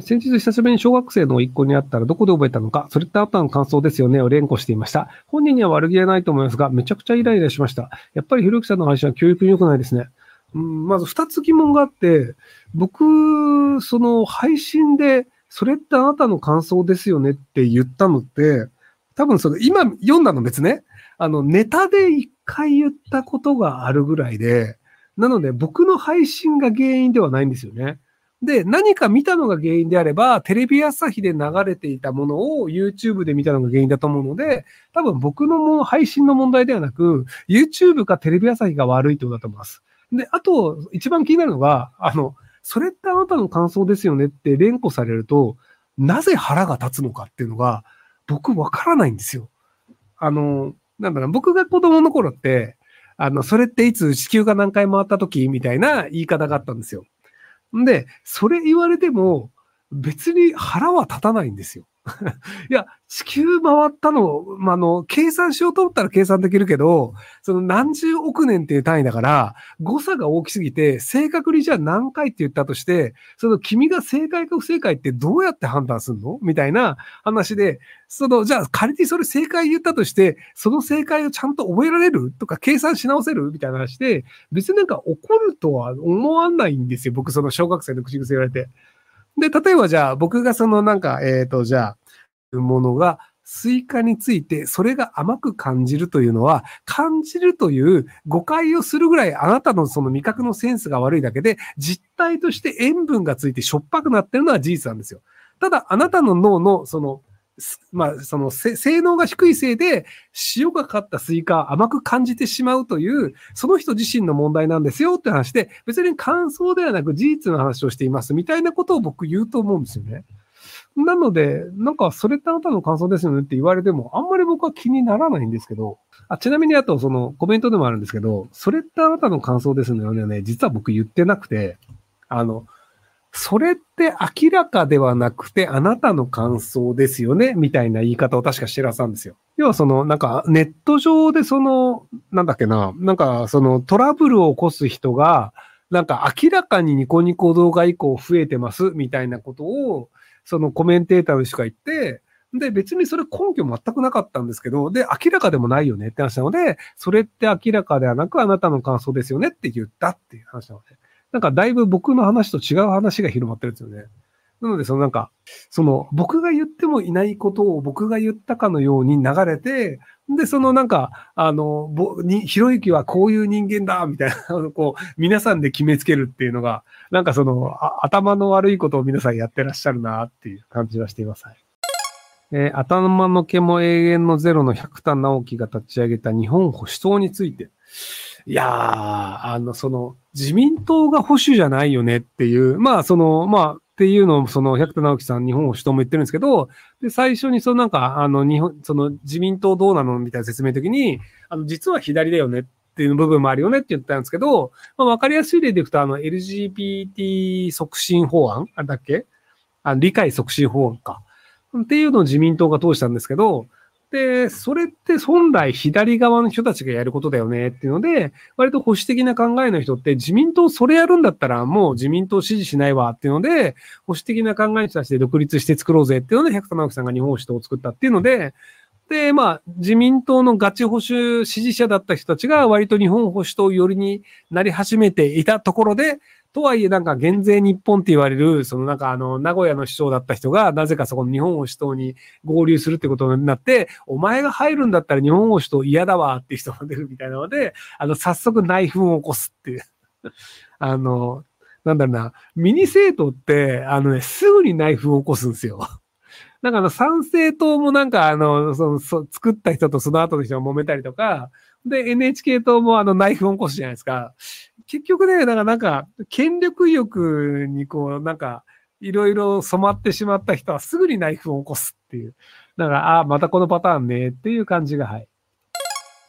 先日久しぶりに小学生の一個に会ったらどこで覚えたのか、それってあなたの感想ですよねを連呼していました。本人には悪気はないと思いますが、めちゃくちゃイライラしました。やっぱりひろゆきさんの配信は教育に良くないですね。うん、まず二つ疑問があって、僕、その配信で、それってあなたの感想ですよねって言ったのって、多分その今読んだの別ね、あのネタで一回言ったことがあるぐらいで、なので僕の配信が原因ではないんですよね。で、何か見たのが原因であれば、テレビ朝日で流れていたものを YouTube で見たのが原因だと思うので、多分僕のも配信の問題ではなく、YouTube かテレビ朝日が悪いってことだと思います。で、あと、一番気になるのが、あの、それってあなたの感想ですよねって連呼されると、なぜ腹が立つのかっていうのが、僕わからないんですよ。あの、なんだろう、僕が子供の頃って、あの、それっていつ地球が何回回った時みたいな言い方があったんですよ。で、それ言われても、別に腹は立たないんですよ。いや、地球回ったの、まあ、の、計算しようと思ったら計算できるけど、その何十億年っていう単位だから、誤差が大きすぎて、正確にじゃあ何回って言ったとして、その君が正解か不正解ってどうやって判断するの？みたいな話で、その、じゃあ仮にそれ正解言ったとして、その正解をちゃんと覚えられる？とか計算し直せる？みたいな話で、別になんか怒るとは思わないんですよ。僕その小学生の口癖言われて。で、例えばじゃあ僕がそのなんか、えっ、ー、と、じゃあ、うものが、スイカについてそれが甘く感じるというのは、感じるという誤解をするぐらいあなたのその味覚のセンスが悪いだけで、実体として塩分がついてしょっぱくなってるのは事実なんですよ。ただ、あなたの脳のそのまあ、その性能が低いせいで、塩がかったスイカ甘く感じてしまうという、その人自身の問題なんですよって話で、別に感想ではなく事実の話をしていますみたいなことを僕言うと思うんですよね。なので、なんか、それってあなたの感想ですよねって言われても、あんまり僕は気にならないんですけど、あちなみにあと、その、コメントでもあるんですけど、それってあなたの感想ですよね、実は僕言ってなくて、あの、それって明らかではなくて、あなたの感想ですよねみたいな言い方を確かしてらっしゃるんですよ。要はその、なんかネット上でその、なんだっけな、なんかそのトラブルを起こす人が、なんか明らかにニコニコ動画以降増えてますみたいなことを、そのコメンテーターの人が言って、で、別にそれ根拠全くなかったんですけど、で、明らかでもないよねって話なので、それって明らかではなくあなたの感想ですよねって言ったっていう話なので。なんかだいぶ僕の話と違う話が広まってるんですよね。なので、そのなんか、その僕が言ってもいないことを僕が言ったかのように流れて、で、そのなんか、あの、ぼ、に、ひろゆきはこういう人間だみたいな、こう、皆さんで決めつけるっていうのが、なんかその、頭の悪いことを皆さんやってらっしゃるなっていう感じはしています。えー、頭の毛も永遠のゼロの百田直樹が立ち上げた日本保守党について、いやー、あの、その、自民党が保守じゃないよねっていう、まあ、その、まあ、っていうのを、その、百田直樹さん、日本保守党も言ってるんですけど、で、最初に、そのなんか、あの、日本、その、自民党どうなのみたいな説明の時に、あの、実は左だよねっていう部分もあるよねって言ったんですけど、まあ、わかりやすい例でいくと、あの、LGBT 促進法案あれだっけ？あ理解促進法案か。っていうのを自民党が通したんですけど、で、それって本来左側の人たちがやることだよねっていうので、割と保守的な考えの人って自民党それやるんだったらもう自民党支持しないわっていうので、保守的な考えの人たちで独立して作ろうぜっていうので、百田直樹さんが日本保守党を作ったっていうので、で、まあ、自民党のガチ保守支持者だった人たちが割と日本保守党寄りになり始めていたところで、とはいえなんか減税日本って言われる、そのなんかあの、名古屋の市長だった人が、なぜかそこの日本保守党に合流するってことになって、お前が入るんだったら日本保守党嫌だわっていう人が出るみたいなので、あの、早速内紛を起こすっていう。あの、なんだろうな、ミニ政党って、あのね、すぐに内紛を起こすんですよ。なんかあの、参政党もなんかあの、その、そ作った人とその後の人が揉めたりとか、で、NHK 党もあの、内紛を起こすじゃないですか。結局ね、だからなんか、権力欲にこう、なんか、いろいろ染まってしまった人はすぐにナイフを起こすっていう。だから、ああ、またこのパターンねっていう感じが、はい。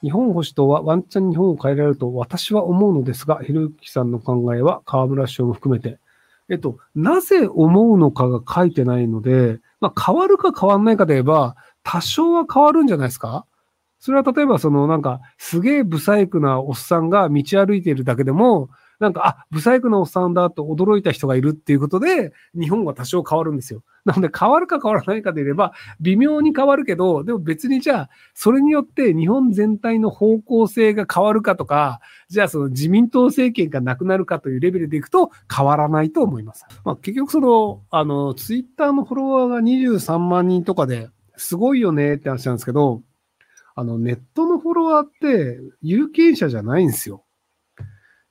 日本保守党はワンチャン日本を変えられると私は思うのですが、ひろゆきさんの考えは河村市長も含めて、えっと、なぜ思うのかが書いてないので、まあ、変わるか変わんないかで言えば、多少は変わるんじゃないですか？それは例えばそのなんか、すげえ不細工なおっさんが道歩いているだけでも、なんか、あ、ブサイクなおっさんだと驚いた人がいるっていうことで、日本は多少変わるんですよ。なので、変わるか変わらないかで言えば、微妙に変わるけど、でも別にじゃあ、それによって日本全体の方向性が変わるかとか、じゃあその自民党政権がなくなるかというレベルでいくと変わらないと思います。まあ、結局その、あの、ツイッターのフォロワーが23万人とかですごいよねって話なんですけど、あの、ネットのフォロワーって有権者じゃないんですよ。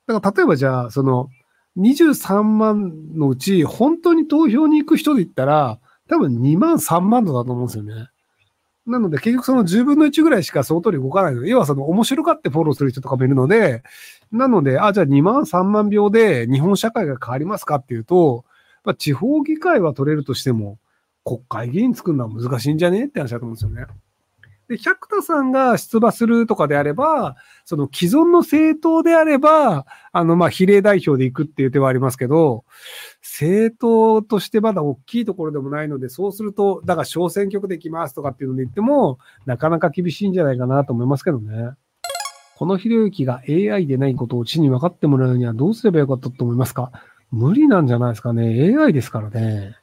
だから例えばじゃあ、その、23万のうち、本当に投票に行く人で言ったら、多分2万3万度だと思うんですよね。なので、結局その10分の1ぐらいしかその通り動かない、要はその面白がってフォローする人とかもいるので、なので、あ、じゃあ2万3万票で日本社会が変わりますかっていうと、まあ、地方議会は取れるとしても、国会議員作るのは難しいんじゃねって話だと思うんですよね。で、百田さんが出馬するとかであれば、その既存の政党であれば、あの、ま、比例代表で行くっていう手はありますけど、政党としてまだ大きいところでもないので、そうすると、だから小選挙区で行きますとかっていうので言っても、なかなか厳しいんじゃないかなと思いますけどね。このひろゆきが AI でないことを地に分かってもらうにはどうすればよかったと思いますか？無理なんじゃないですかね。AI ですからね。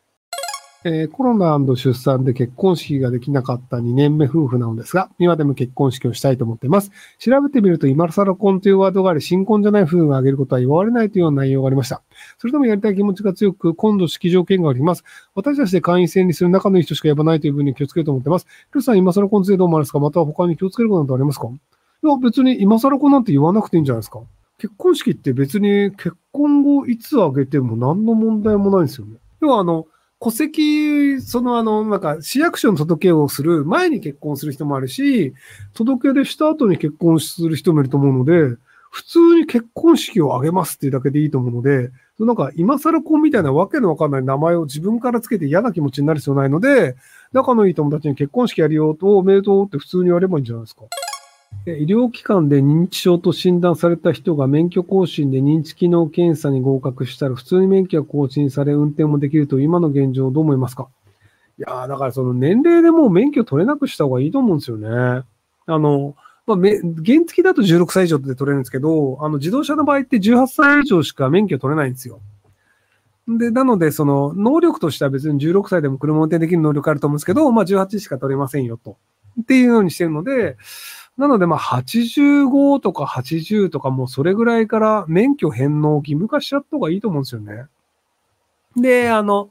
えー、コロナ出産で結婚式ができなかった2年目夫婦なのですが、今でも結婚式をしたいと思っています。調べてみると、今更婚というワードがあり、新婚じゃない夫婦が挙げることは言われないというような内容がありました。それでもやりたい気持ちが強く、今度式条件があります。私たちで会員制にする仲のいい人しか呼ばないという分に気をつけると思っています。ルさん、今更婚についてどう思われますか？また他に気をつけることなどありますか？いや、別に今更婚なんて言わなくていいんじゃないですか。結婚式って別に結婚後いつ挙げても何の問題もないんですよね。要はあの、戸籍、そのあの、なんか市役所の届けをする前に結婚する人もあるし、届け出した後に結婚する人もいると思うので、普通に結婚式を挙げますっていうだけでいいと思うので、なんか今更婚みたいなわけのわかんない名前を自分からつけて嫌な気持ちになる必要ないので、仲のいい友達に結婚式やるよと、おめでとうって普通に言わればいいんじゃないですか。医療機関で認知症と診断された人が免許更新で認知機能検査に合格したら普通に免許が更新され運転もできると今の現状どう思いますか？いや、だからその年齢でもう免許取れなくした方がいいと思うんですよね。あの、まあ、原付だと16歳以上で取れるんですけど、あの、自動車の場合って18歳以上しか免許取れないんですよ。で、なので、その、能力としては別に16歳でも車運転できる能力あると思うんですけど、まあ、18しか取れませんよと。っていうようにしてるので、なので、まあ、85とか80とかもうそれぐらいから免許返納義務化しちゃった方がいいと思うんですよね。で、あの、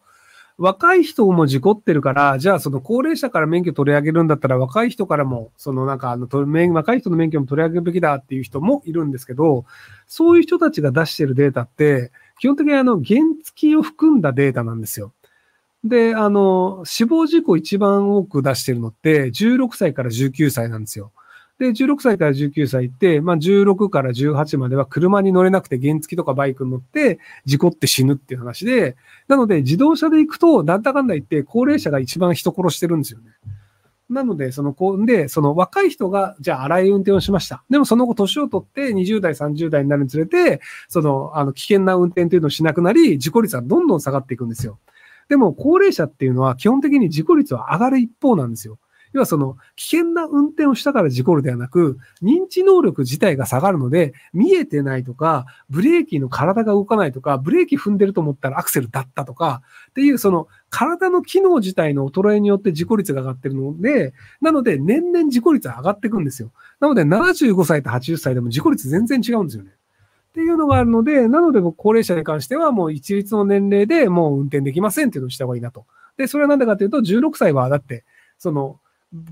若い人も事故ってるから、じゃあその高齢者から免許取り上げるんだったら若い人からも、そのなんかあの、若い人の免許も取り上げるべきだっていう人もいるんですけど、そういう人たちが出してるデータって、基本的にあの、原付を含んだデータなんですよ。で、あの、死亡事故一番多く出してるのって、16歳から19歳なんですよ。で、16歳から19歳って、まあ、16から18までは車に乗れなくて原付とかバイクに乗って事故って死ぬっていう話で、なので自動車で行くと、なんだかんだ言って高齢者が一番人殺してるんですよね。なので、その、こう、で、その若い人が、じゃあ荒い運転をしました。でもその後年を取って20代、30代になるにつれて、その、あの、危険な運転というのをしなくなり、事故率はどんどん下がっていくんですよ。でも、高齢者っていうのは基本的に事故率は上がる一方なんですよ。要はその危険な運転をしたから事故るではなく、認知能力自体が下がるので、見えてないとか、ブレーキの体が動かないとか、ブレーキ踏んでると思ったらアクセルだったとか、っていうその体の機能自体の衰えによって事故率が上がってるので、なので年々事故率は上がっていくんですよ。なので75歳と80歳でも事故率全然違うんですよね。っていうのがあるので、なので高齢者に関してはもう一律の年齢でもう運転できませんっていうのをした方がいいなと。で、それはなんでかというと、16歳はだって、その、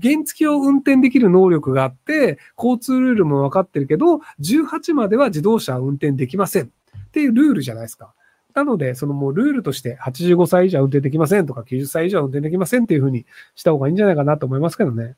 原付を運転できる能力があって、交通ルールも分かってるけど、18までは自動車は運転できませんっていうルールじゃないですか。なので、そのもうルールとして85歳以上運転できませんとか90歳以上運転できませんっていうふうにした方がいいんじゃないかなと思いますけどね。